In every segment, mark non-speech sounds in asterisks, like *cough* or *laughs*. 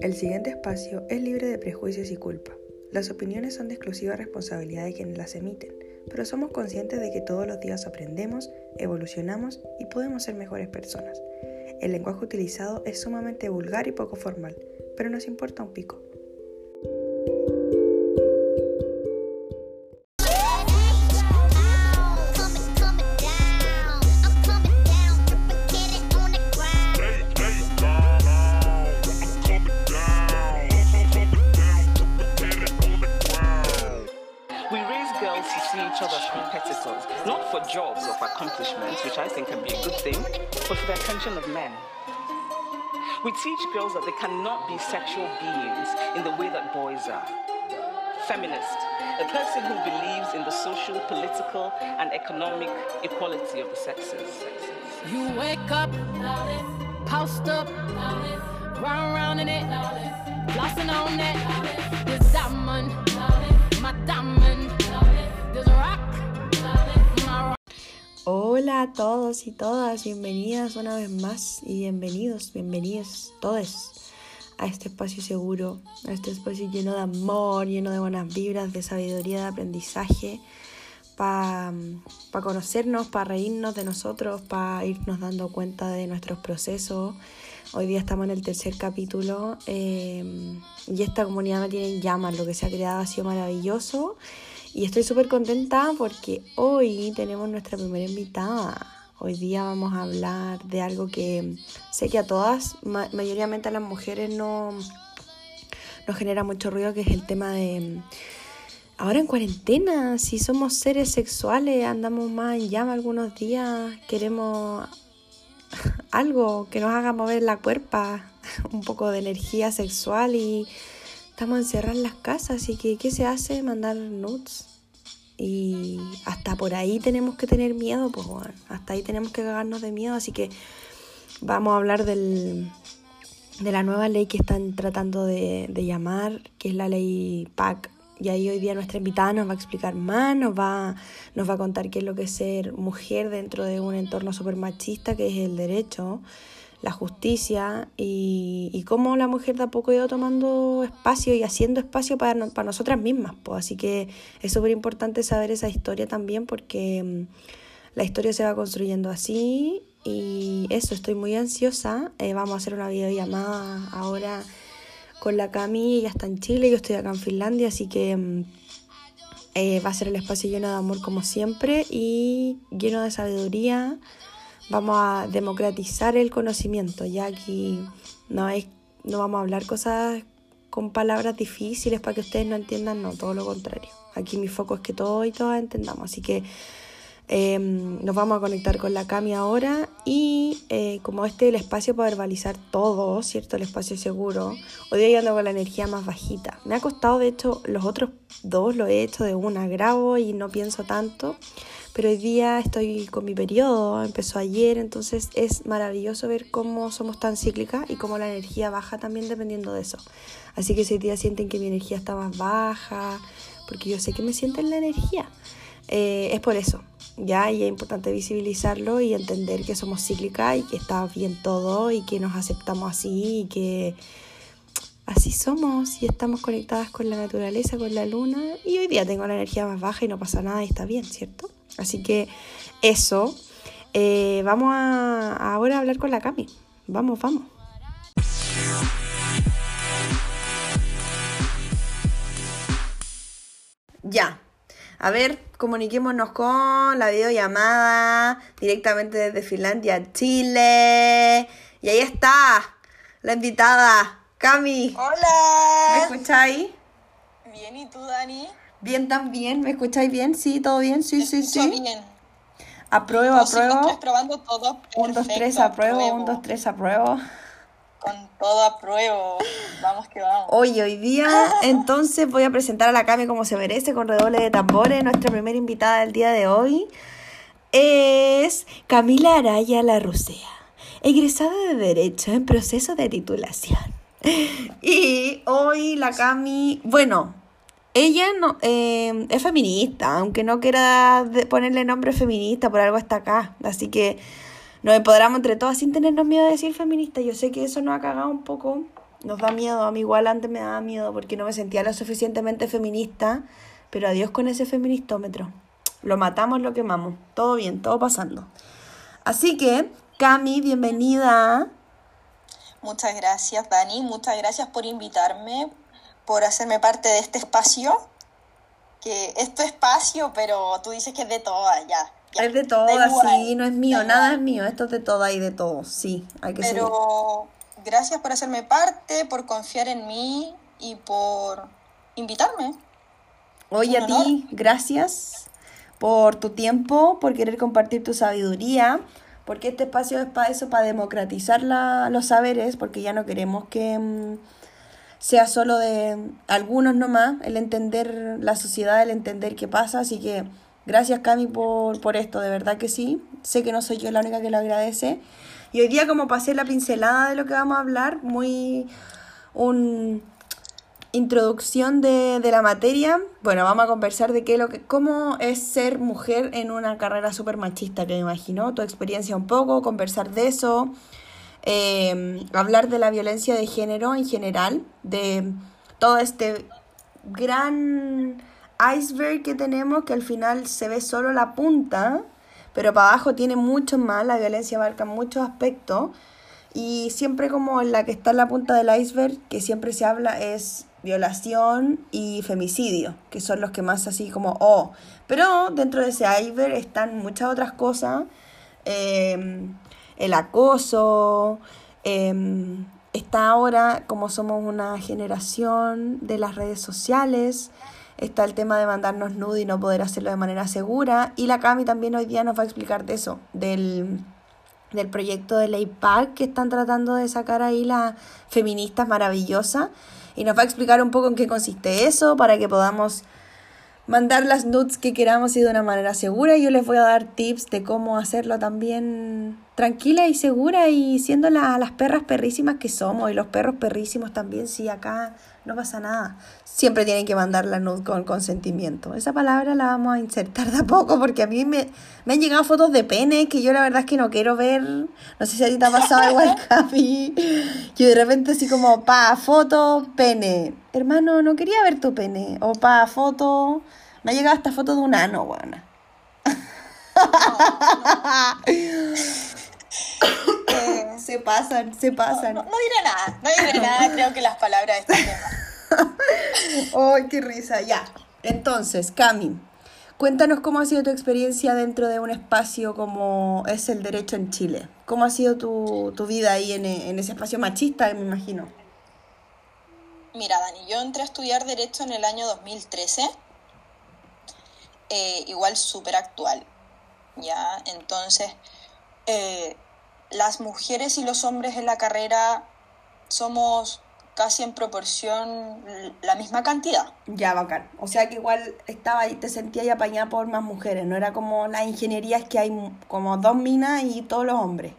El siguiente espacio es libre de prejuicios y culpa. Las opiniones son de exclusiva responsabilidad de quienes las emiten, pero somos conscientes de que todos los días aprendemos, evolucionamos y podemos ser mejores personas. El lenguaje utilizado es sumamente vulgar y poco formal, pero nos importa un pico. Be sexual beings in the way that boys are. Feminist, a person who believes in the social, political, and economic equality of the sexes. You wake up, post up, round round in it, flossing on it. This diamond, my diamond, this rock, my rock. Hola a todos y todas, bienvenidas una vez más y bienvenidos, bienvenidos todos a este espacio seguro, a este espacio lleno de amor, lleno de buenas vibras, de sabiduría, de aprendizaje, para conocernos, para reírnos de nosotros, para irnos dando cuenta de nuestros procesos. Hoy día estamos en el tercer capítulo eh, y esta comunidad me tiene en llamas, lo que se ha creado ha sido maravilloso. Y estoy súper contenta porque hoy tenemos nuestra primera invitada. Hoy día vamos a hablar de algo que sé que a todas, ma- mayoritariamente a las mujeres, no nos genera mucho ruido, que es el tema de ahora en cuarentena, si somos seres sexuales, andamos más en llama algunos días, queremos *laughs* algo que nos haga mover la cuerpa, *laughs* un poco de energía sexual y estamos encerrados en las casas, así que ¿qué se hace? Mandar nudes. Y hasta por ahí tenemos que tener miedo, pues bueno, hasta ahí tenemos que cagarnos de miedo, así que vamos a hablar del, de la nueva ley que están tratando de, de llamar, que es la ley PAC. Y ahí hoy día nuestra invitada nos va a explicar más, nos va, nos va a contar qué es lo que es ser mujer dentro de un entorno súper machista, que es el derecho, la justicia y, y cómo la mujer de a poco ha ido tomando espacio y haciendo espacio para, para nosotras mismas. Pues. Así que es súper importante saber esa historia también porque mm, la historia se va construyendo así y eso, estoy muy ansiosa. Eh, vamos a hacer una videollamada ahora con la Cami, ella está en Chile, yo estoy acá en Finlandia, así que mm, eh, va a ser el espacio lleno de amor como siempre y lleno de sabiduría. Vamos a democratizar el conocimiento, ya aquí no, es, no vamos a hablar cosas con palabras difíciles para que ustedes no entiendan, no, todo lo contrario. Aquí mi foco es que todos y todas entendamos, así que eh, nos vamos a conectar con la Cami ahora y eh, como este es el espacio para verbalizar todo, ¿cierto? El espacio seguro. Hoy día ando con la energía más bajita. Me ha costado, de hecho, los otros dos lo he hecho de una, grabo y no pienso tanto. Pero hoy día estoy con mi periodo, empezó ayer, entonces es maravilloso ver cómo somos tan cíclicas y cómo la energía baja también dependiendo de eso. Así que si hoy día sienten que mi energía está más baja, porque yo sé que me sienten la energía, eh, es por eso, ¿ya? Y es importante visibilizarlo y entender que somos cíclicas y que está bien todo y que nos aceptamos así y que así somos y estamos conectadas con la naturaleza, con la luna. Y hoy día tengo la energía más baja y no pasa nada y está bien, ¿cierto? Así que eso. Eh, vamos a ahora a hablar con la Cami. Vamos, vamos. Ya. A ver, comuniquémonos con la videollamada directamente desde Finlandia, Chile. Y ahí está la invitada, Cami. ¿Me Hola. escucháis? Bien, ¿y tú, Dani? Bien también, ¿me escucháis bien? Sí, todo bien, sí, sí, sí. bien. Apruebo, apruebo. tres, probando todo. 1, 2, 3, perfecto, apruebo. 1, 2, 3, apruebo. Con todo apruebo. Vamos que vamos. Oye, hoy día *laughs* entonces voy a presentar a la Cami como se merece con redoble de tambores. Nuestra primera invitada del día de hoy es Camila Araya Larrucea, egresada de Derecho en proceso de titulación. *laughs* Y hoy la Cami, bueno, ella no, eh, es feminista, aunque no quiera ponerle nombre feminista, por algo está acá. Así que nos empoderamos entre todas sin tenernos miedo de decir feminista. Yo sé que eso nos ha cagado un poco nos da miedo. A mí igual antes me daba miedo porque no me sentía lo suficientemente feminista, pero adiós con ese feministómetro. Lo matamos, lo quemamos. Todo bien, todo pasando. Así que, Cami, bienvenida. Muchas gracias, Dani. Muchas gracias por invitarme, por hacerme parte de este espacio. Que es tu espacio, pero tú dices que es de todas, ya. ya. Es de Da todas, sí, no es mío, da nada es mío, esto es de todas y de todos, sí, hay que seguir. Pero gracias por hacerme parte, por confiar en mí y por invitarme. Oye, a ti, gracias por tu tiempo, por querer compartir tu sabiduría, porque este espacio es para eso, para democratizar la- los saberes, porque ya no queremos que mm, sea solo de algunos nomás, el entender la sociedad, el entender qué pasa, así que gracias Cami por, por esto, de verdad que sí, sé que no soy yo la única que lo agradece. Y hoy día como pasé la pincelada de lo que vamos a hablar, muy un introducción de, de la materia, bueno, vamos a conversar de qué lo que, cómo es ser mujer en una carrera súper machista, que me imagino, tu experiencia un poco, conversar de eso, eh, hablar de la violencia de género en general, de todo este gran iceberg que tenemos, que al final se ve solo la punta, pero para abajo tiene mucho más, la violencia abarca muchos aspectos. Y siempre como la que está en la punta del iceberg, que siempre se habla, es violación y femicidio, que son los que más así como, oh. Pero dentro de ese iceberg están muchas otras cosas, eh, el acoso, eh, está ahora, como somos una generación de las redes sociales, está el tema de mandarnos nude y no poder hacerlo de manera segura, y la Cami también hoy día nos va a explicar de eso, del del proyecto de ley PAC que están tratando de sacar ahí las feministas maravillosas y nos va a explicar un poco en qué consiste eso para que podamos mandar las nudes que queramos y de una manera segura. Yo les voy a dar tips de cómo hacerlo también tranquila y segura y siendo la- las perras perrísimas que somos y los perros perrísimos también, sí, acá no pasa nada. Siempre tienen que mandar la nude con consentimiento. Esa palabra la vamos a insertar *laughs* de a poco porque a mí me, me han llegado fotos de pene que yo la verdad es que no quiero ver. No sé si a ti te ha pasado *laughs* igual que a mí. Que de repente así como, pa, foto, pene. Hermano, no quería ver tu pene. O pa, foto. Me ha llegado esta foto de un ano, buena. *laughs* Eh, Se pasan, se pasan. no, no diré nada, no diré nada, creo que las palabras de *laughs* ¡Ay, qué risa! Ya. Entonces, Cami, cuéntanos cómo ha sido tu experiencia dentro de un espacio como es el derecho en Chile. ¿Cómo ha sido tu, tu vida ahí en, en ese espacio machista, me imagino? Mira, Dani, yo entré a estudiar Derecho en el año 2013, eh, igual súper actual, ¿ya? Entonces, eh, las mujeres y los hombres en la carrera somos casi en proporción la misma cantidad. Ya, bacán. O sea que igual estaba ahí, te sentías ahí apañada por más mujeres, no era como las ingenierías que hay como dos minas y todos los hombres.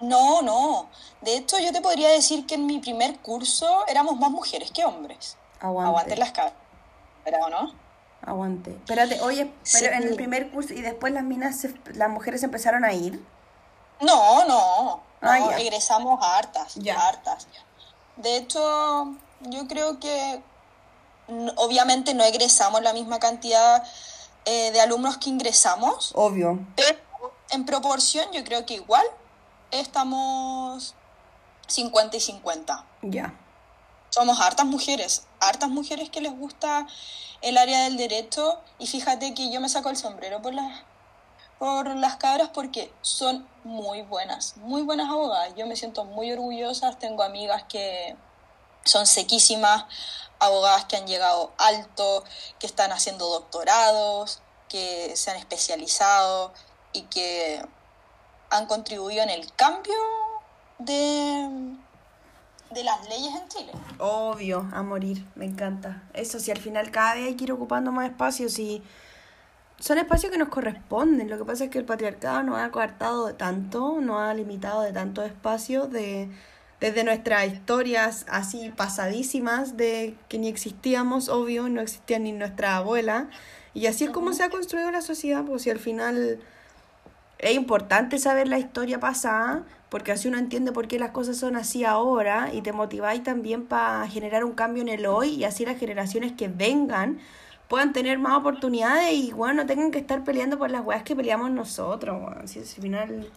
No, no. De hecho, yo te podría decir que en mi primer curso éramos más mujeres que hombres. Aguante. Aguante las cabras, ¿o no? Aguante. Espérate, oye, pero en el primer curso y después las minas, se- las mujeres empezaron a ir. No, no. Ah, no, ya. egresamos a hartas, Ya. hartas. De hecho, yo creo que obviamente no egresamos la misma cantidad eh, de alumnos que ingresamos, Obvio. pero en proporción yo creo que igual estamos 50 y 50. Ya. Somos hartas mujeres, hartas mujeres que les gusta el área del derecho y fíjate que yo me saco el sombrero por las por las cabras porque son muy buenas, muy buenas abogadas. Yo me siento muy orgullosa, tengo amigas que son sequísimas, abogadas que han llegado alto, que están haciendo doctorados, que se han especializado y que han contribuido en el cambio de, de las leyes en Chile. Obvio, a morir, me encanta. Eso sí, al final cada vez hay que ir ocupando más espacios y son espacios que nos corresponden. Lo que pasa es que el patriarcado nos ha coartado de tanto, nos ha limitado de tanto espacio, de, desde nuestras historias así pasadísimas, de que ni existíamos, obvio, no existía ni nuestra abuela. Y así es como se ha construido la sociedad, pues si al final es importante saber la historia pasada, porque así uno entiende por qué las cosas son así ahora y te motiváis también para generar un cambio en el hoy y así las generaciones que vengan puedan tener más oportunidades y bueno, no tengan que estar peleando por las weas que peleamos nosotros, weón. Si al final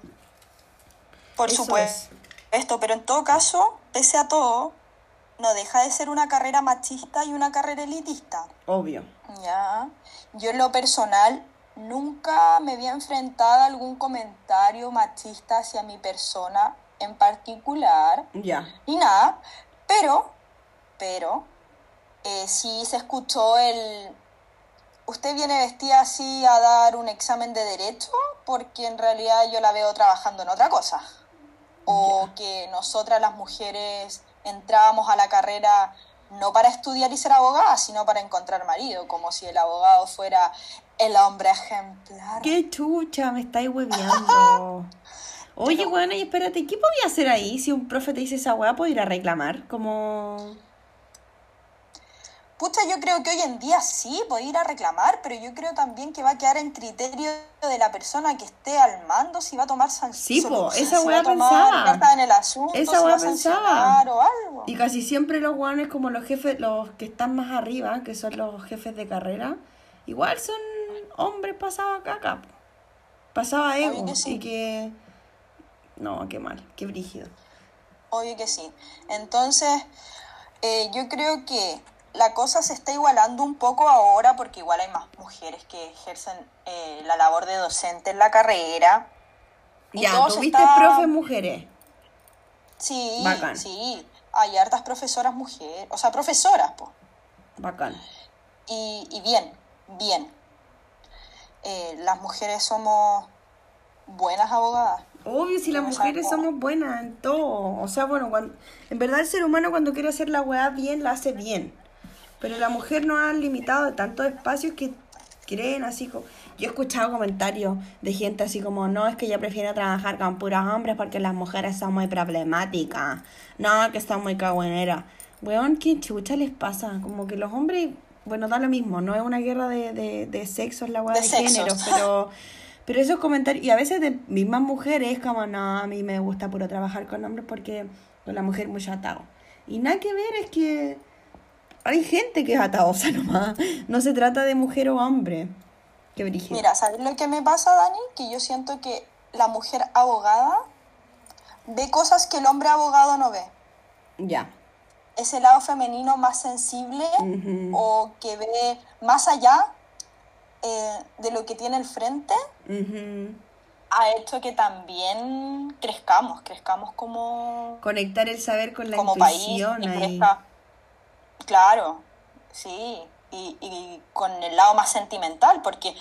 Por Eso supuesto. Esto, pero en todo caso, pese a todo, no deja de ser una carrera machista y una carrera elitista. obvio. Ya. Yo en lo personal nunca me había enfrentado a algún comentario machista hacia mi persona en particular, Ya. ni nada, pero, pero, eh, sí se escuchó el... Usted viene vestida así a dar un examen de derecho porque en realidad yo la veo trabajando en otra cosa. O que nosotras las mujeres entrábamos a la carrera no para estudiar y ser abogada, sino para encontrar marido, como si el abogado fuera el hombre ejemplar. Qué chucha, me estáis hueveando. *laughs* Oye, weón, y espérate, ¿qué podía hacer ahí si un profe te dice esa weá? ¿Puedo ir a reclamar? Como... Pucha, yo creo que hoy en día sí, puede ir a reclamar, pero yo creo también que va a quedar en criterio de la persona que esté al mando si va a tomar san- Sí, po, esa si weá va a tomar pensaba. cartas en el asunto, Esa weá a pensaba. sancionar o algo. Y casi siempre los weones como los jefes, los que están más arriba, que son los jefes de carrera, igual son hombres pasados a caca. po. Pasado a ego. que sí. Y que... No, qué mal, qué brígido. Obvio que sí. Entonces, eh, yo creo que la cosa se está igualando un poco ahora porque igual hay más mujeres que ejercen eh, la labor de docente en la carrera. Y Ya, ¿tuviste está- profes mujeres? Sí, Bacán. sí. Hay hartas profesoras mujeres, o sea, profesoras, pues. Bacán. Y, y bien, bien. Eh, las mujeres somos buenas abogadas. Obvio, si las mujeres somos buenas en todo. O sea, bueno, cuando, en verdad el ser humano cuando quiere hacer la weá bien, la hace bien. Pero la mujer no ha limitado de tantos espacios que creen así como... Yo he escuchado comentarios de gente así como, no, es que yo prefiero trabajar con puros hombres porque las mujeres son muy problemáticas. No, que son muy cagüeneras. Weón, ¿qué chucha les pasa? Como que los hombres, bueno, da lo mismo, no es una guerra de, de, de sexos la weá De de, género, pero... Pero esos comentarios, y a veces de mismas mujeres, como no, a mí me gusta puro trabajar con hombres porque con la mujer muy atado. Y nada que ver, es que hay gente que es ataosa *laughs* nomás. No se trata de mujer o hombre. Qué brígido. Mira, ¿sabes lo que me pasa, Dani? Que yo siento que la mujer abogada ve cosas que el hombre abogado no ve. Ya. Ese lado femenino más sensible o que ve más allá eh, de lo que tiene el frente ha hecho que también crezcamos, crezcamos como, Conectar el saber con la como país. intuición y crezca- Claro, sí, y, y con el lado más sentimental, porque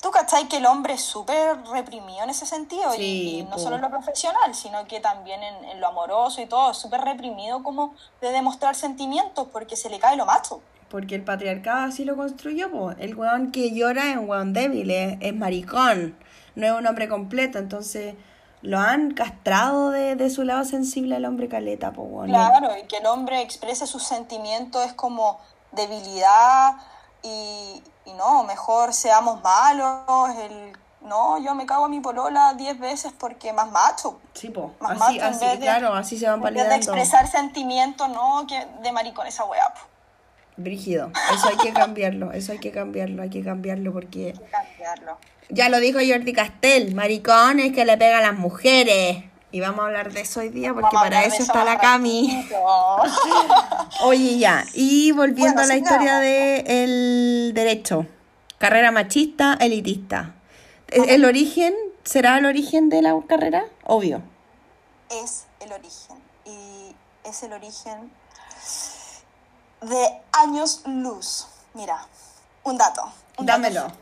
tú cachai que el hombre es súper reprimido en ese sentido, y- Sí, y, no solo en lo profesional, sino que también en, en lo amoroso y todo, súper reprimido como de demostrar sentimientos, porque se le cae lo macho. Porque el patriarcado así lo construyó, po. El weón que llora es un weón débil, es, es maricón. No es un hombre completo, entonces lo han castrado de, de su lado sensible al hombre caleta, po, weón. Claro, y que el hombre exprese sus sentimientos es como debilidad y, y no, mejor seamos malos, el no, yo me cago a mi polola diez veces porque más macho. Sí, po. Más Así, macho en así, vez de- claro, así se van En vez de expresar sentimientos, no, que de maricón esa weá. po. Brígido. Eso hay que cambiarlo, eso hay que cambiarlo, hay que cambiarlo porque... *laughs* Hay que cambiarlo. Ya lo dijo Jordi Castel, maricones que le pega a las mujeres. Y vamos a hablar de eso hoy día porque Vamos para de eso está la Cami. *laughs* Oye, ya. Y volviendo Bueno, a la historia del derecho. Carrera machista, elitista. ¿El, el origen será el origen de la carrera? Obvio. es el origen. Y es el origen de años luz. Mira, un dato. un Dámelo.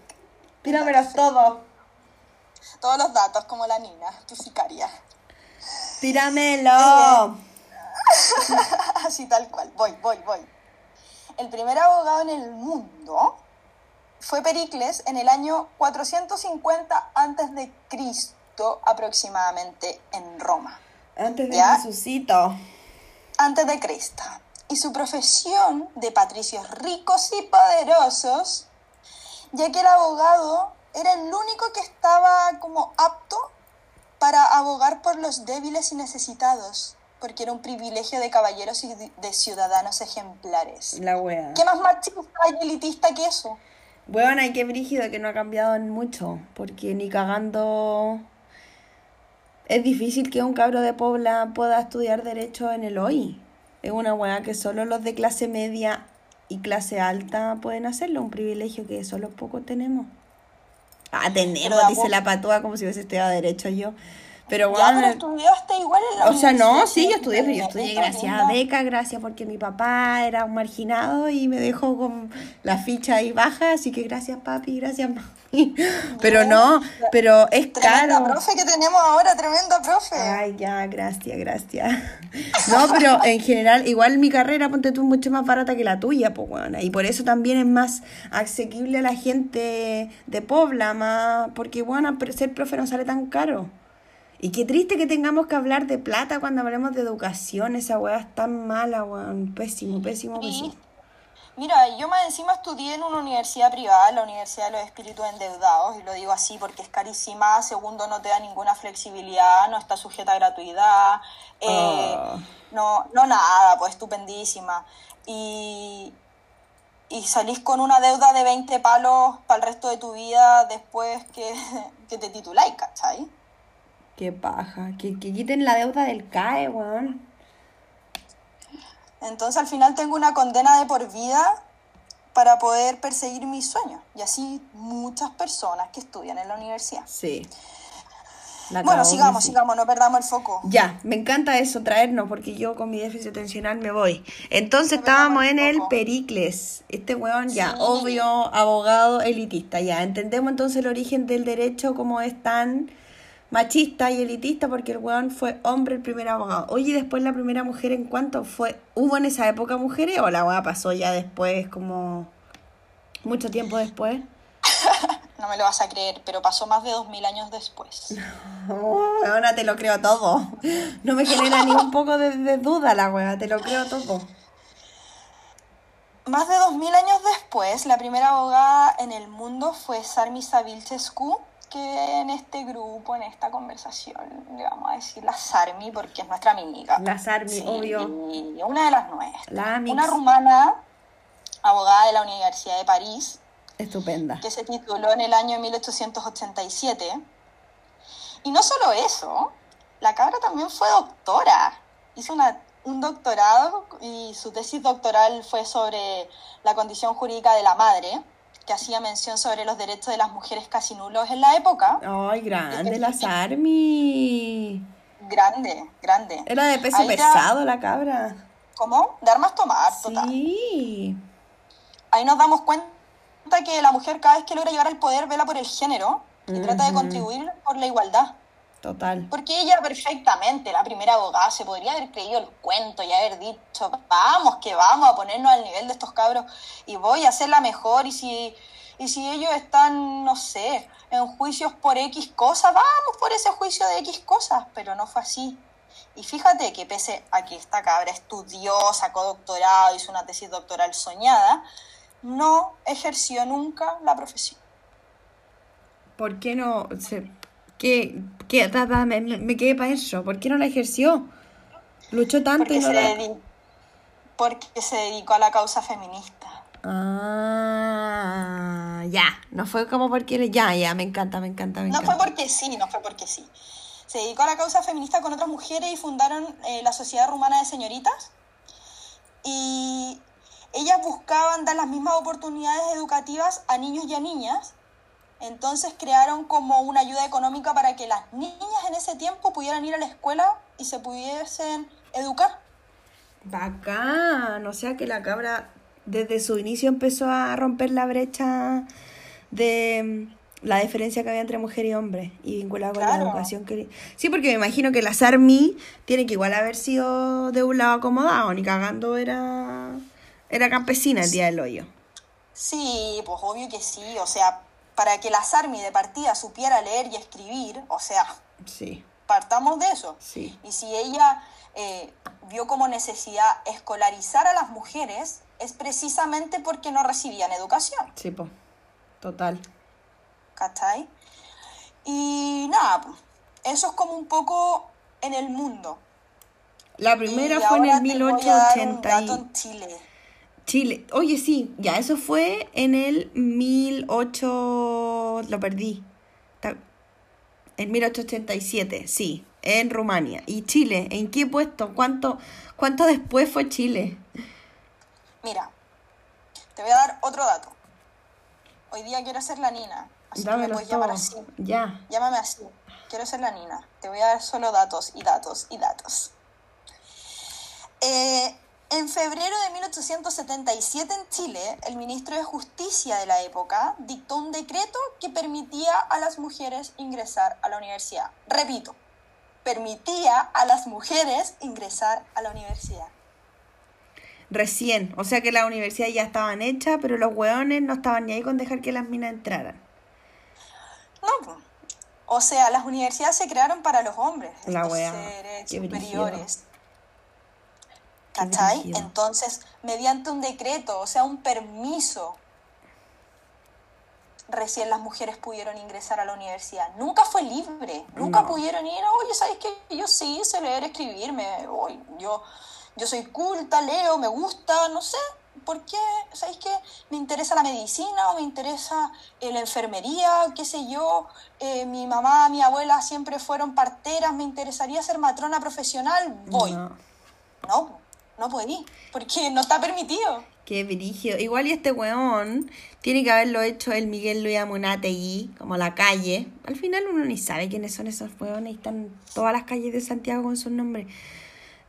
Tíramelos todo. Todos los datos, como la Nina, tu sicaria. Tíramelo. *laughs* Así tal cual. Voy, voy, voy. El primer abogado en el mundo fue Pericles en el año 450 antes de Cristo aproximadamente en Roma. Antes de ¿Ya? Jesucito. Antes de Cristo. Y su profesión de patricios ricos y poderosos, ya que el abogado era el único que estaba como apto para abogar por los débiles y necesitados, porque era un privilegio de caballeros y de ciudadanos ejemplares. La wea. ¿Qué más machista y elitista que eso? Bueno, hay que brígido que no ha cambiado en mucho, porque ni cagando... Es difícil que un cabro de Pobla pueda estudiar Derecho en el hoy. Es una weá que solo los de clase media y clase alta pueden hacerlo, un privilegio que solo pocos tenemos. Ah, tenemos, dice la patúa como si hubiese estudiado Derecho yo. Pero Ya, bueno, pero estudiaste igual en la o sea, no, sí, yo estudié, pero yo estudié gracias a beca, gracias porque mi papá era un marginado y me dejó con la ficha ahí baja, así que gracias papi, gracias mami. *laughs* Pero no, pero es Tremenda caro. profe que tenemos ahora, tremenda profe. Ay, ya, gracias, gracias. No, pero en general, igual mi carrera, ponte tú, mucho más barata que la tuya, pues, bueno. Y por eso también es más asequible a la gente de Pobla, más, porque, bueno, ser profe no sale tan caro. Y qué triste que tengamos que hablar de plata cuando hablemos de educación. Esa weá es tan mala, weón. Pésimo, pésimo, pésimo. Mira, yo más encima estudié en una universidad privada, la Universidad de los Espíritus Endeudados, y lo digo así porque es carísima, segundo no te da ninguna flexibilidad, no está sujeta a gratuidad, eh, Ah. no, no nada, pues estupendísima. Y, y salís con una deuda de 20 palos para el resto de tu vida después que, *laughs* que te tituláis, ¿cachai? Qué paja. Que, que quiten la deuda del CAE, weón. Entonces al final tengo una condena de por vida para poder perseguir mis sueños. Y así muchas personas que estudian en la universidad. Sí. La Bueno, sigamos, sigamos, no perdamos el foco. Ya, me encanta eso, traernos, porque yo con mi déficit atencional me voy. Entonces estábamos en el. Pericles. Este weón ya, obvio, abogado elitista. Ya, entendemos entonces el origen del derecho como es tan machista y elitista, porque el weón fue hombre el primer abogado. Oye, ¿y después la primera mujer en cuánto fue? ¿Hubo en esa época mujeres o la weá pasó ya después, como mucho tiempo después? *laughs* No me lo vas a creer, pero pasó más de 2000 años después. *laughs* Weona, te lo creo todo. No me genera ni un poco de, de duda la weá, te lo creo todo. Más de 2000 años después, la primera abogada en el mundo fue Sarmi Savilchescu, que en este grupo, en esta conversación, le vamos a decir la Sarmi porque es nuestra amiga. La Sarmi, Sí, obvio. una de las nuestras. La. Una rumana, abogada de la Universidad de París, Estupenda. que se tituló en el año 1887. Y no solo eso, la cabra también fue doctora. Hizo una, un doctorado y su tesis doctoral fue sobre la condición jurídica de la madre, que hacía mención sobre los derechos de las mujeres casi nulos en la época. Ay, grande la Sarmi. Grande, grande. Era de peso Ahí ya- pesado la cabra. ¿Cómo? De armas tomar, total. Sí. ahí nos damos cuenta que la mujer cada vez que logra llegar al poder vela por el género y trata de contribuir por la igualdad. Total. Porque ella perfectamente, la primera abogada, se podría haber creído el cuento y haber dicho, vamos, que vamos a ponernos al nivel de estos cabros y voy a hacerla mejor y si, y si ellos están, no sé, en juicios por X cosas, vamos por ese juicio de X cosas, pero no fue así. Y fíjate que pese a que esta cabra estudió, sacó doctorado, hizo una tesis doctoral soñada, no ejerció nunca la profesión. ¿Por qué no se qué qué me, me quedé para eso? ¿Por qué no la ejerció? Luchó tanto y Porque no se, la dedi- porque se dedicó a la causa feminista. Ah, ya, no fue como porque ya, ya, me encanta, me encanta, me No encanta. fue porque sí, no fue porque sí. Se dedicó a la causa feminista con otras mujeres y fundaron eh, la Sociedad Rumana de Señoritas. Y ellas buscaban dar las mismas oportunidades educativas a niños y a niñas. Entonces crearon como una ayuda económica para que las niñas en ese tiempo pudieran ir a la escuela y se pudiesen educar. Bacán, o sea que la cabra desde su inicio empezó a romper la brecha de mm, la diferencia que había entre mujer y hombre y vinculada con la educación que sí porque me imagino que la Sarmi tiene que igual haber sido de un lado acomodado ni cagando era era campesina el día del hoyo Sí, pues obvio que sí. O sea, para que la Sarmi de partida supiera leer y escribir, o sea, sí partamos de eso. sí Y si ella eh, vio como necesidad escolarizar a las mujeres, es precisamente porque no recibían educación. sí po total ¿cachai? Y nada, eso es como un poco en el mundo. La primera Y fue en el te voy a dar un 1880. dato en Chile. Chile. Oye, sí, ya, eso fue en el 18... Lo perdí. En 1887, sí, en Rumania. ¿Y Chile? ¿En qué puesto? ¿Cuánto, cuánto después fue Chile? Mira, te voy a dar otro dato. Hoy día quiero ser la Nina, así que me puedes llamar así. Ya. Llámame así. Quiero ser la Nina. Te voy a dar solo datos y datos y datos. Eh, en febrero de 1877 en Chile, el ministro de Justicia de la época dictó un decreto que permitía a las mujeres ingresar a la universidad. Repito, permitía a las mujeres ingresar a la universidad. Recién. O sea que las universidades ya estaban hechas, pero los hueones no estaban ni ahí con dejar que las minas entraran. No, o sea, las universidades se crearon para los hombres, La estos wea, seres superiores. ¿Cachai? Entonces, mediante un decreto, o sea, un permiso, recién las mujeres pudieron ingresar a la universidad. Nunca fue libre, nunca No. pudieron ir, oye, ¿sabes qué? Yo sí sé leer, escribir, me, oye, yo, yo soy culta, leo, me gusta, no sé. ¿Por qué? ¿Sabéis qué? Me interesa la medicina o me interesa eh, la enfermería, qué sé yo. Eh, mi mamá, mi abuela siempre fueron parteras, me interesaría ser matrona profesional. Voy. No. No, no podí, porque no está permitido. Qué brígido. Igual y este weón tiene que haberlo hecho el Miguel Luis Amunategui, como la calle. Al final uno ni sabe quiénes son esos weones y están todas las calles de Santiago con sus nombres.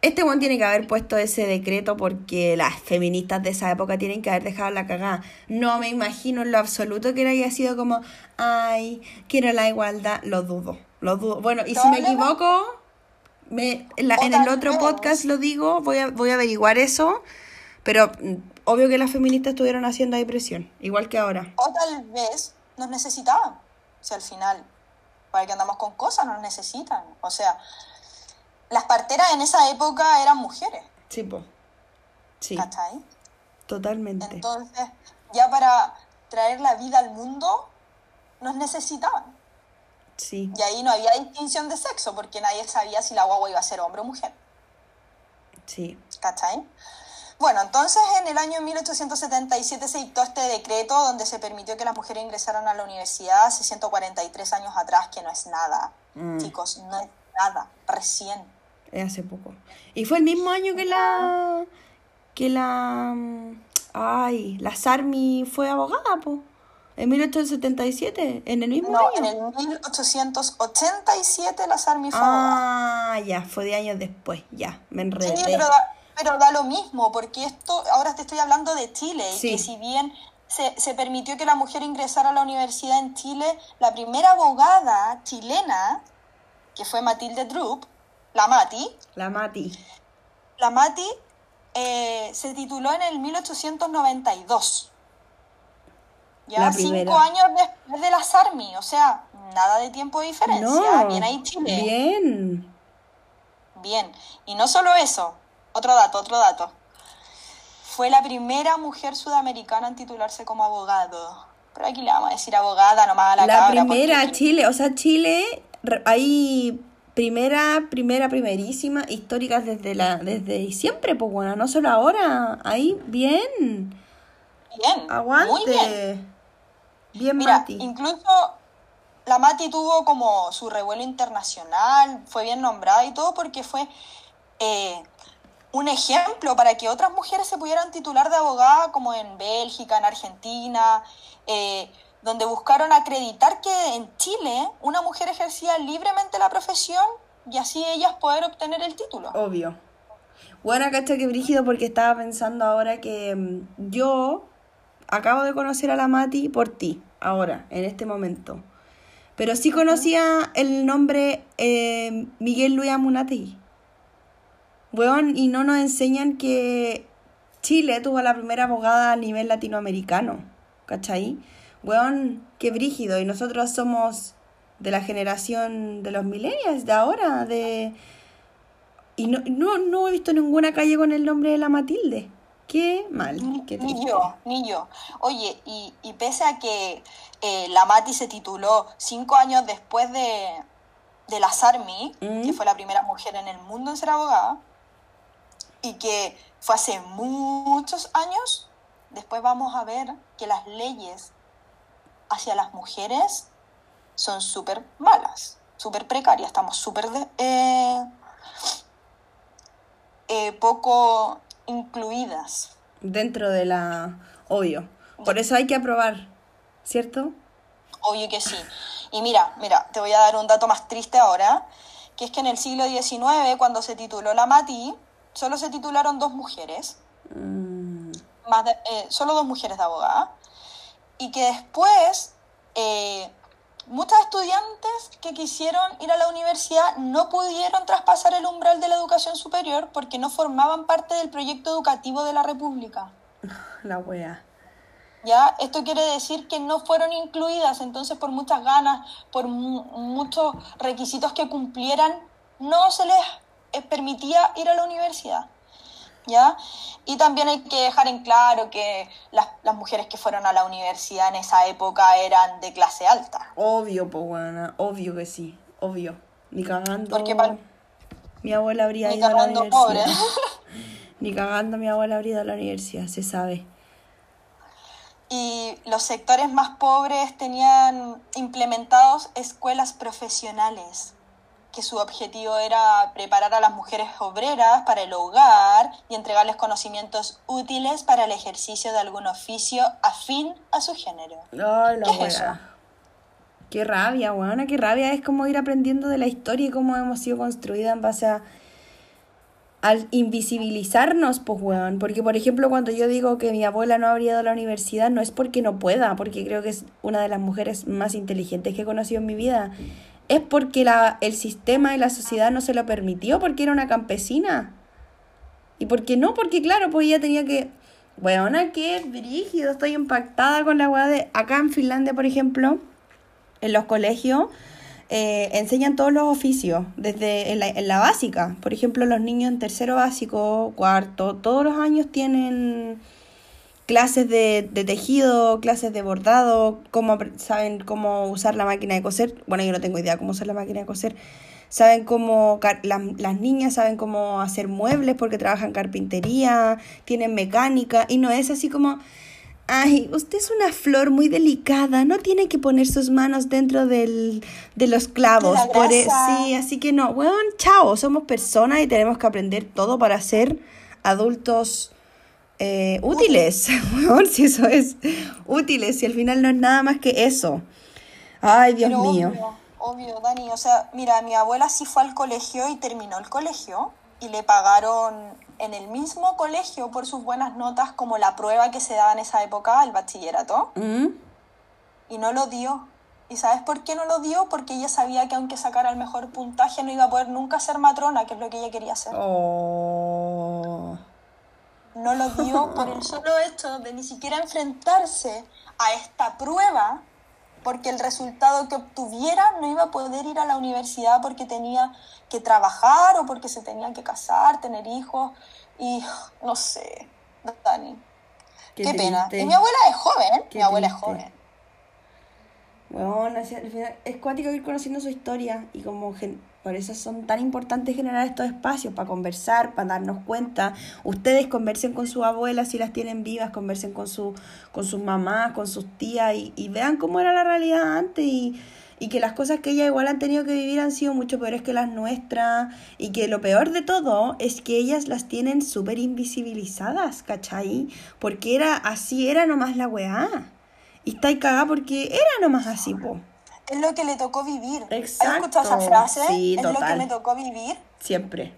Este weón tiene que haber puesto ese decreto porque las feministas de esa época tienen que haber dejado la cagada. No me imagino en lo absoluto que haya sido como, ay, quiero la igualdad. Lo dudo, lo dudo. Bueno, y si me equivoco, me, en, la- en el otro podcast lo digo, voy a, voy a averiguar eso. Pero mm, obvio que las feministas estuvieron haciendo ahí presión, igual que ahora. O tal vez nos necesitaban. Sea, al final, para que andamos con cosas, nos necesitan. O sea, las parteras en esa época eran mujeres, Sí, po. Sí, ¿cachai? totalmente. Entonces, ya para traer la vida al mundo, nos necesitaban. Sí, Y ahí no había distinción de sexo, porque nadie sabía si la guagua iba a ser hombre o mujer. sí. ¿Cachai? Bueno, entonces en el año 1877 se dictó este decreto donde se permitió que las mujeres ingresaran a la universidad hace 143 años atrás, que no es nada. Mm. Chicos, no es nada, recién. Es hace poco. Y fue el mismo año que la. que la. mm, Ay, la Sarmi fue abogada, po. En 1877, en el mismo No, año. en el 1887 la Sarmi fue. Ah, ya, fue de años después, ya, me Sí, enredé. pero da, pero da lo mismo, porque esto, ahora te estoy hablando de Chile, y que si bien se, se permitió que la mujer ingresara a la universidad en Chile, la primera abogada chilena, que fue Matilde Drup, la Mati, La Mati. la Mati eh, se tituló en el 1892. Ya La cinco primera. años después de la Sarmi, o sea, nada de tiempo de diferencia. No. Bien ahí Chile. Bien. Bien, y no solo eso, otro dato, otro dato. Fue la primera mujer sudamericana en titularse como abogado. Pero aquí le vamos a decir abogada nomás a la, La cabra, primera, porque- Chile, o sea, Chile, hay primera, primera, primerísima, históricas desde la, desde siempre, pues bueno, no solo ahora, ahí, bien, Bien, aguante, muy bien. bien, Mira, Mati, incluso la Mati tuvo como su revuelo internacional, fue bien nombrada y todo porque fue eh, un ejemplo para que otras mujeres se pudieran titular de abogada como en Bélgica, en Argentina, eh, donde buscaron acreditar que en Chile una mujer ejercía libremente la profesión y así ellas poder obtener el título. obvio. Bueno, cacha que brígido porque estaba pensando ahora que mm, yo acabo de conocer a la Mati por ti, ahora, en este momento. Pero sí conocía el nombre eh, Miguel Luis Amunategui. Weón, y no nos enseñan que Chile tuvo la primera abogada a nivel latinoamericano. ¿Cachai? Weón, qué brígido. Y nosotros somos de la generación de los millennials, de ahora, de... Y no, no, no he visto ninguna calle con el nombre de la Matilde. Qué mal, qué Ni yo, ni yo. Oye, y, y pese a que eh, la Mati se tituló cinco años después de, de la Sarmi, Mm. que fue la primera mujer en el mundo en ser abogada, y que fue hace muchos años, después vamos a ver que las leyes hacia las mujeres son súper malas, súper precarias, estamos súper eh, eh, poco incluidas. Dentro de la... Obvio. Por eso hay que aprobar, ¿cierto? Obvio que sí. Y mira, mira, te voy a dar un dato más triste ahora, que es que en el siglo XIX, cuando se tituló la Mati, solo se titularon dos mujeres, Mm, más de- eh, solo dos mujeres de abogada, y que después eh, muchas estudiantes que quisieron ir a la universidad no pudieron traspasar el umbral de la educación superior porque no formaban parte del proyecto educativo de la República. la wea. ¿Ya? Esto quiere decir que no fueron incluidas, entonces por muchas ganas, por mu- muchos requisitos que cumplieran, no se les eh, permitía ir a la universidad. ¿Ya? Y también hay que dejar en claro que las, las mujeres que fueron a la universidad en esa época eran de clase alta. Obvio, po, weona. Obvio que sí. Obvio. Ni cagando. Porque pal- Mi abuela habría Ni ido a la universidad. pobre. *laughs* Ni cagando mi abuela habría ido a la universidad, se sabe. Y los sectores más pobres tenían implementados escuelas profesionales, que su objetivo era preparar a las mujeres obreras para el hogar y entregarles conocimientos útiles para el ejercicio de algún oficio afín a su género. Ay, la ¿Qué es eso? wea. Qué rabia, weona, qué rabia. Es como ir aprendiendo de la historia y cómo hemos sido construidas en base a. al invisibilizarnos, pues, weón. Porque, por ejemplo, cuando yo digo que mi abuela no habría ido a la universidad, no es porque no pueda, porque creo que es una de las mujeres más inteligentes que he conocido en mi vida. Es porque la, el sistema y la sociedad no se lo permitió, porque era una campesina. ¿Y por qué no? Porque, claro, pues ella tenía que. Weona, qué brígido, estoy impactada con la weá de. Acá en Finlandia, por ejemplo, en los colegios eh, enseñan todos los oficios, desde en la, en la básica. Por ejemplo, los niños en tercero básico, cuarto, todos los años tienen clases de, de tejido, clases de bordado, cómo saben cómo usar la máquina de coser. Bueno, yo no tengo idea cómo usar la máquina de coser. Saben cómo, las, las niñas saben cómo hacer muebles porque trabajan carpintería, tienen mecánica, y no es así como, Ay, usted es una flor muy delicada, no tiene que poner sus manos dentro del, de los clavos. La por e- sí, así que no, weón, chao, somos personas y tenemos que aprender todo para ser adultos eh, útiles. *laughs* Weón, si eso es útiles, y al final no es nada más que eso. Ay, Dios Pero mío. Obvio, obvio, Dani. O sea, mira, mi abuela sí fue al colegio y terminó el colegio y le pagaron en el mismo colegio por sus buenas notas como la prueba que se daba en esa época, el bachillerato, ¿Mm? y no lo dio. ¿Y sabes por qué no lo dio? Porque ella sabía que aunque sacara el mejor puntaje no iba a poder nunca ser matrona, que es lo que ella quería hacer. Oh. No lo dio *laughs* por el solo hecho de ni siquiera enfrentarse a esta prueba, porque el resultado que obtuviera no iba a poder ir a la universidad porque tenía que trabajar o porque se tenía que casar, tener hijos y no sé, Dani. Qué Qué, pena. Y mi abuela es joven, Qué mi abuela es joven. Bueno, al final es cuático ir conociendo su historia y como gen- por eso son tan importantes generar estos espacios para conversar, para darnos cuenta. Ustedes conversen con sus abuelas si las tienen vivas, conversen con su con sus mamás, con sus tías y, y vean cómo era la realidad antes y, y que las cosas que ellas igual han tenido que vivir han sido mucho peores que las nuestras y que lo peor de todo es que ellas las tienen súper invisibilizadas, ¿cachai? Porque era así, era nomás la weá. Y está ahí cagada porque era nomás así, po. Es lo que le tocó vivir. ¿Has Exacto. escuchado esa frase? Sí, es lo que me tocó vivir. Siempre.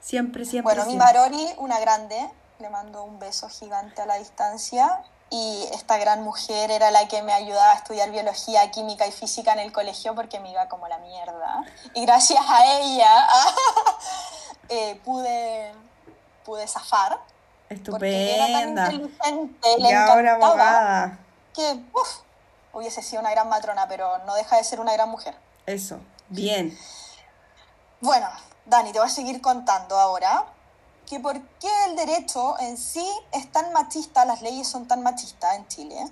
Siempre, siempre. Bueno, mi. Marori, una grande, le mando un beso gigante a la distancia. Y esta gran mujer era la que me ayudaba a estudiar biología, química y física en el colegio porque me iba como la mierda. Y gracias a ella *laughs* eh, pude, pude zafar. Porque era tan Estupenda. inteligente, le Y ahora abogada. que uf, hubiese sido una gran matrona, pero no deja de ser una gran mujer. Eso. Bien. Bueno, Dani, te voy a seguir contando ahora. que por qué el derecho en sí es tan machista, las leyes son tan machistas en Chile.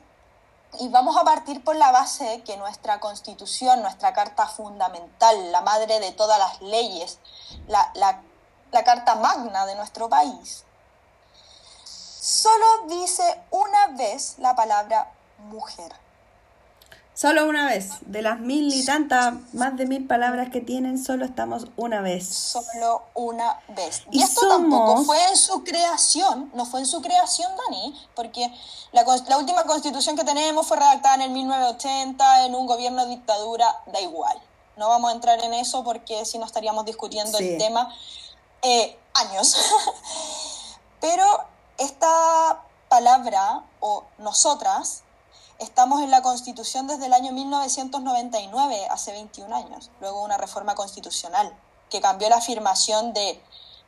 Y vamos a partir por la base que nuestra constitución, nuestra carta fundamental, la madre de todas las leyes, la, la, la carta magna de nuestro país, solo dice una vez la palabra mujer. Solo una vez. De las mil y tantas, más de mil palabras que tienen, solo estamos una vez. Solo una vez. Y, Y esto tampoco fue en su creación, no fue en su creación, Dani, porque la, última constitución que tenemos fue redactada en el 1980 en un gobierno de dictadura, da igual. No vamos a entrar en eso porque si no estaríamos discutiendo Sí. el tema eh, años. *laughs* Pero esta palabra, o nosotras, estamos en la Constitución desde el año 1999, hace 21 años, luego una reforma constitucional que cambió la afirmación de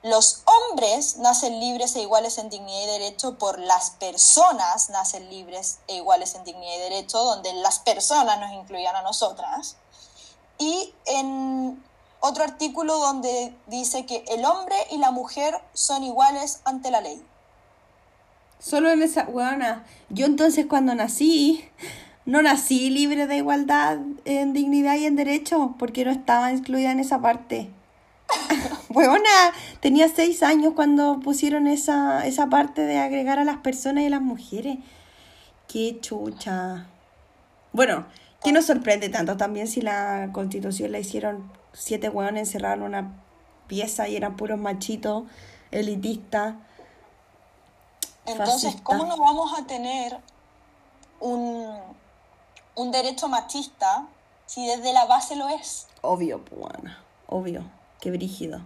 los hombres nacen libres e iguales en dignidad y derecho por las personas nacen libres e iguales en dignidad y derecho, donde las personas nos incluían a nosotras. Y en otro artículo donde dice que el hombre y la mujer son iguales ante la ley. Solo en esa, weona. Yo entonces cuando nací, no nací libre de igualdad en dignidad y en derecho, porque no estaba incluida en esa parte. *laughs* Weona, tenía seis años cuando pusieron esa, esa parte de agregar a las personas y a las mujeres. Qué chucha. Bueno, ¿qué nos sorprende tanto también si la constitución la hicieron siete weones encerrados en una pieza y eran puros machitos, elitistas? Entonces, Fascista. ¿cómo no vamos a tener un, un derecho machista si desde la base lo es? Obvio, Puana, obvio, qué brígido.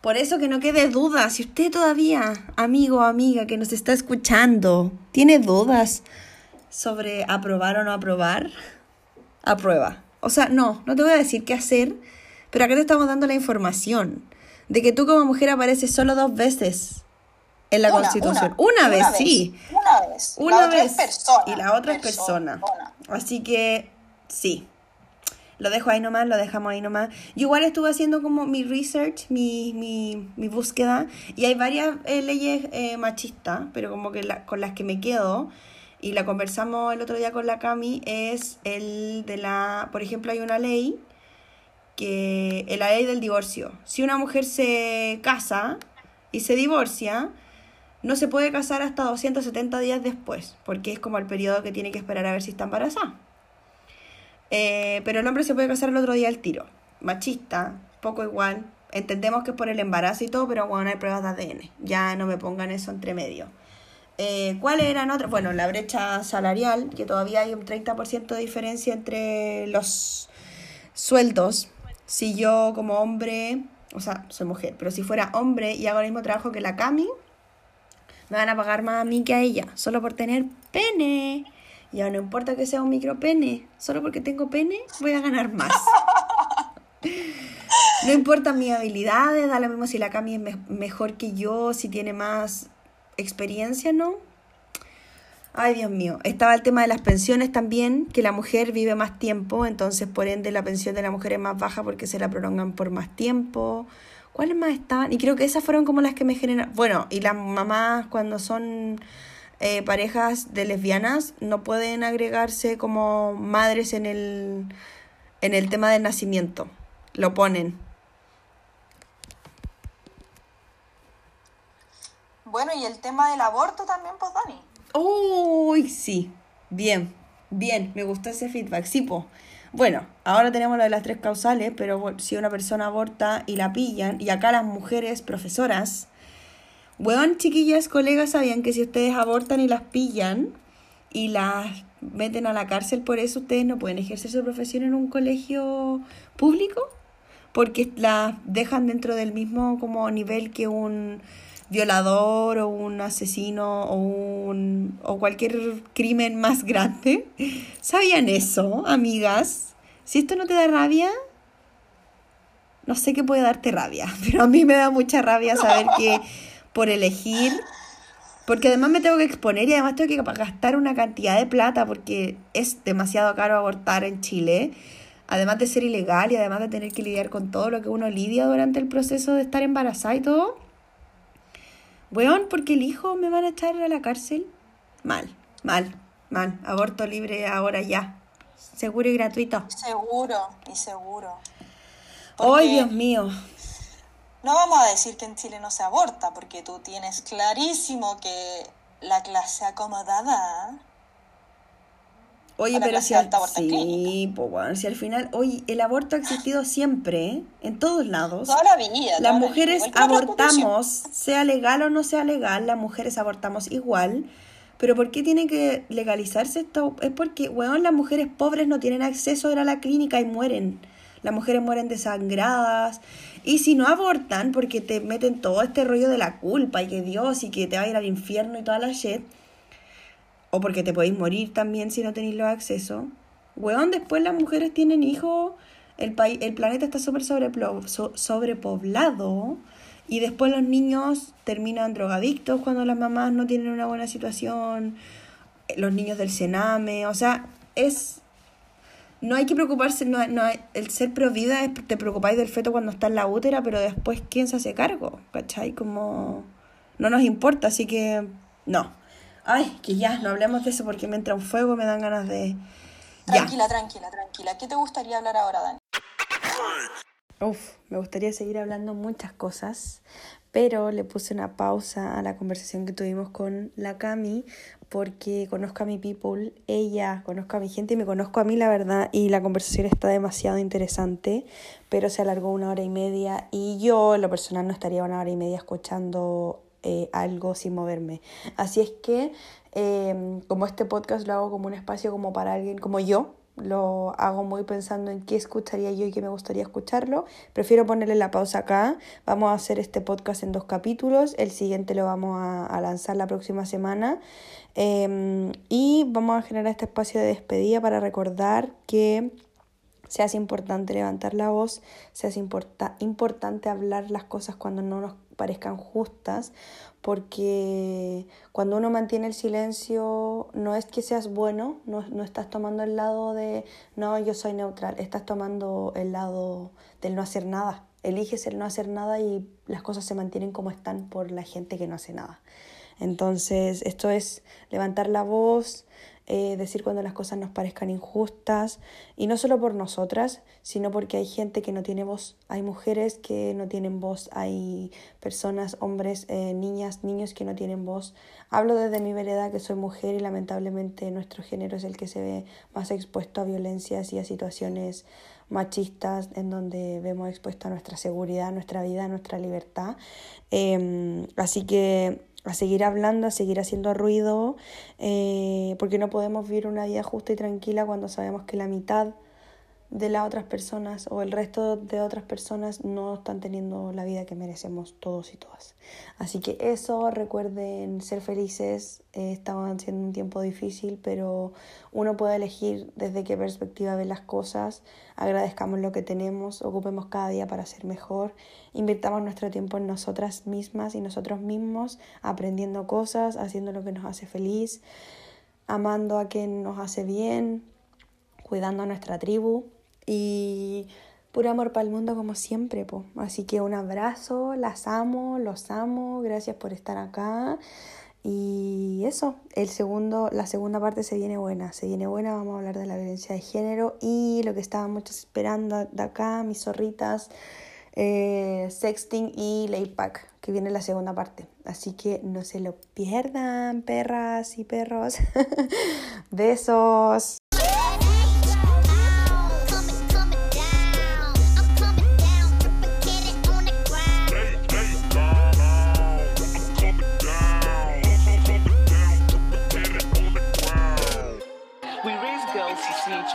Por eso que no quede duda, si usted todavía, amigo o amiga que nos está escuchando, tiene dudas sobre aprobar o no aprobar, aprueba. O sea, no, no te voy a decir qué hacer, pero acá te estamos dando la información de que tú como mujer apareces solo dos veces en la Una, Constitución. una, Una, vez, sí. Una vez. Una la otra vez. es persona. y la otra es persona. Así que sí. Lo dejo ahí nomás, lo dejamos ahí nomás. Yo igual estuve haciendo como mi research, mi, mi, mi búsqueda, y hay varias eh, leyes eh, machistas, pero como que la- con las que me quedo, y la conversamos el otro día con la Cami, es el de la, por ejemplo, hay una ley que es la ley del divorcio. Si una mujer se casa y se divorcia, no se puede casar hasta 270 días después, porque es como el periodo que tiene que esperar a ver si está embarazada. Eh, pero el hombre se puede casar el otro día al tiro. Machista, poco igual. Entendemos que es por el embarazo y todo, pero bueno, hay pruebas de ADN. Ya no me pongan eso entre medio. Eh, ¿Cuáles eran otras? Bueno, la brecha salarial, que todavía hay un 30% de diferencia entre los sueldos. Si yo como hombre, o sea, soy mujer, pero si fuera hombre y hago el mismo trabajo que la Cami, me van a pagar más a mí que a ella, solo por tener pene. Ya no importa que sea un micro pene, solo porque tengo pene voy a ganar más. *laughs* No importa mis habilidades, da lo mismo si la Cami es me- mejor que yo, si tiene más experiencia, ¿no? Ay, Dios mío. Estaba el tema de las pensiones también, que la mujer vive más tiempo, entonces por ende la pensión de la mujer es más baja porque se la prolongan por más tiempo. ¿Cuáles más estaban? Y creo que esas fueron como las que me generan... Bueno, y las mamás cuando son eh, parejas de lesbianas no pueden agregarse como madres en el, en el tema del nacimiento. Lo ponen. Bueno, y el tema del aborto también, pues, Dani. Uy, sí. Bien, bien. Me gustó ese feedback. Sí, po. Bueno, ahora tenemos lo de las tres causales, pero si una persona aborta y la pillan, y acá las mujeres profesoras, weón, chiquillas, colegas, ¿sabían que si ustedes abortan y las pillan y las meten a la cárcel por eso, ustedes no pueden ejercer su profesión en un colegio público? Porque las dejan dentro del mismo como nivel que un violador o un asesino o un o cualquier crimen más grande. ¿Sabían eso, amigas? Si esto no te da rabia, no sé qué puede darte rabia, *laughs* pero a mí me da mucha rabia saber que por elegir, porque además me tengo que exponer y además tengo que gastar una cantidad de plata porque es demasiado caro abortar en Chile, además de ser ilegal y además de tener que lidiar con todo lo que uno lidia durante el proceso de estar embarazada y todo. Weón, porque el hijo me van a echar a la cárcel. Mal, mal, mal. Aborto libre ahora ya. Seguro y gratuito. Seguro, y seguro. ¡Ay, Porque Dios mío! No vamos a decir que en Chile no se aborta, porque tú tienes clarísimo que la clase acomodada Oye, pero si al, sí, pues bueno, si al final, oye, el aborto ha existido siempre, ¿eh? en todos lados. toda la vida. Las toda la vida, mujeres abortamos, sea legal o no sea legal, las mujeres abortamos igual. Pero ¿por qué tiene que legalizarse esto? Es porque, weón, las mujeres pobres no tienen acceso a ir a la clínica y mueren. Las mujeres mueren desangradas. Y si no abortan, porque te meten todo este rollo de la culpa y que Dios y que te va a ir al infierno y toda la shit, o porque te podéis morir también si no tenéis los accesos. Weón, después las mujeres tienen hijos, el, país, el planeta está súper so- sobrepoblado y después los niños terminan drogadictos cuando las mamás no tienen una buena situación, los niños del cename, o sea, es... No hay que preocuparse, no, no el ser pro vida es te preocupáis del feto cuando está en la útera, pero después quién se hace cargo, ¿cachai? Como no nos importa, así que no. Ay, que ya, no hablemos de eso porque me entra un fuego, me dan ganas de... Ya. Tranquila, tranquila, tranquila. ¿Qué te gustaría hablar ahora, Dani? Uf, me gustaría seguir hablando muchas cosas, pero le puse una pausa a la conversación que tuvimos con la Cami porque conozco a mi people, ella conozco a mi gente y me conozco a mí, la verdad, y la conversación está demasiado interesante, pero se alargó una hora y media y yo, en lo personal, no estaría una hora y media escuchando eh, algo sin moverme. Así es que, eh, como este podcast lo hago como un espacio como para alguien como yo, lo hago muy pensando en qué escucharía yo y qué me gustaría escucharlo. Prefiero ponerle la pausa acá. Vamos a hacer este podcast en dos capítulos. El siguiente lo vamos a, lanzar la próxima semana. Eh, y vamos a generar este espacio de despedida para recordar que se hace importante levantar la voz, se hace importa- importante hablar las cosas cuando no nos parezcan justas, porque cuando uno mantiene el silencio no es que seas bueno, no, no estás tomando el lado de, no, yo soy neutral, estás tomando el lado del no hacer nada. Eliges el no hacer nada y las cosas se mantienen como están por la gente que no hace nada. Entonces, esto es levantar la voz, eh, decir cuando las cosas nos parezcan injustas, y no solo por nosotras, sino porque hay gente que no tiene voz, hay mujeres que no tienen voz, hay personas, hombres, eh, niñas, niños que no tienen voz. Hablo desde mi vereda que soy mujer y lamentablemente nuestro género es el que se ve más expuesto a violencias y a situaciones machistas en donde vemos expuesta nuestra seguridad, nuestra vida, nuestra libertad. Eh, así que a seguir hablando, a seguir haciendo ruido, eh, porque no podemos vivir una vida justa y tranquila cuando sabemos que la mitad de las otras personas o el resto de otras personas no están teniendo la vida que merecemos todos y todas. Así que eso, recuerden ser felices, eh, estamos haciendo un tiempo difícil, pero uno puede elegir desde qué perspectiva ve las cosas, agradezcamos lo que tenemos, ocupemos cada día para ser mejor, invirtamos nuestro tiempo en nosotras mismas y nosotros mismos, aprendiendo cosas, haciendo lo que nos hace feliz, amando a quien nos hace bien, cuidando a nuestra tribu y puro amor para el mundo como siempre. Po. Así que un abrazo, las amo, los amo, gracias por estar acá. Y eso, el segundo, la segunda parte se viene buena, se viene buena, vamos a hablar de la violencia de género y lo que estaban muchos esperando de acá, mis zorritas, eh, sexting y laypack, que viene la segunda parte. Así que no se lo pierdan, perras y perros. *laughs* Besos.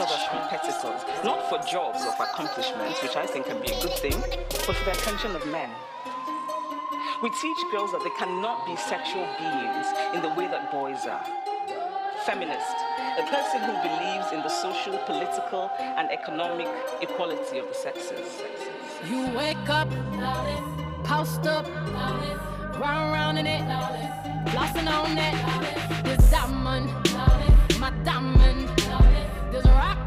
Each competitors, not for jobs or for accomplishments, which I think can be a good thing, but for the attention of men. We teach girls that they cannot be sexual beings in the way that boys are. Feminist, a person who believes in the social, political, and economic equality of the sexes. You wake up, post up, round round in it, flossing on that. This diamond, my diamond. There's a rock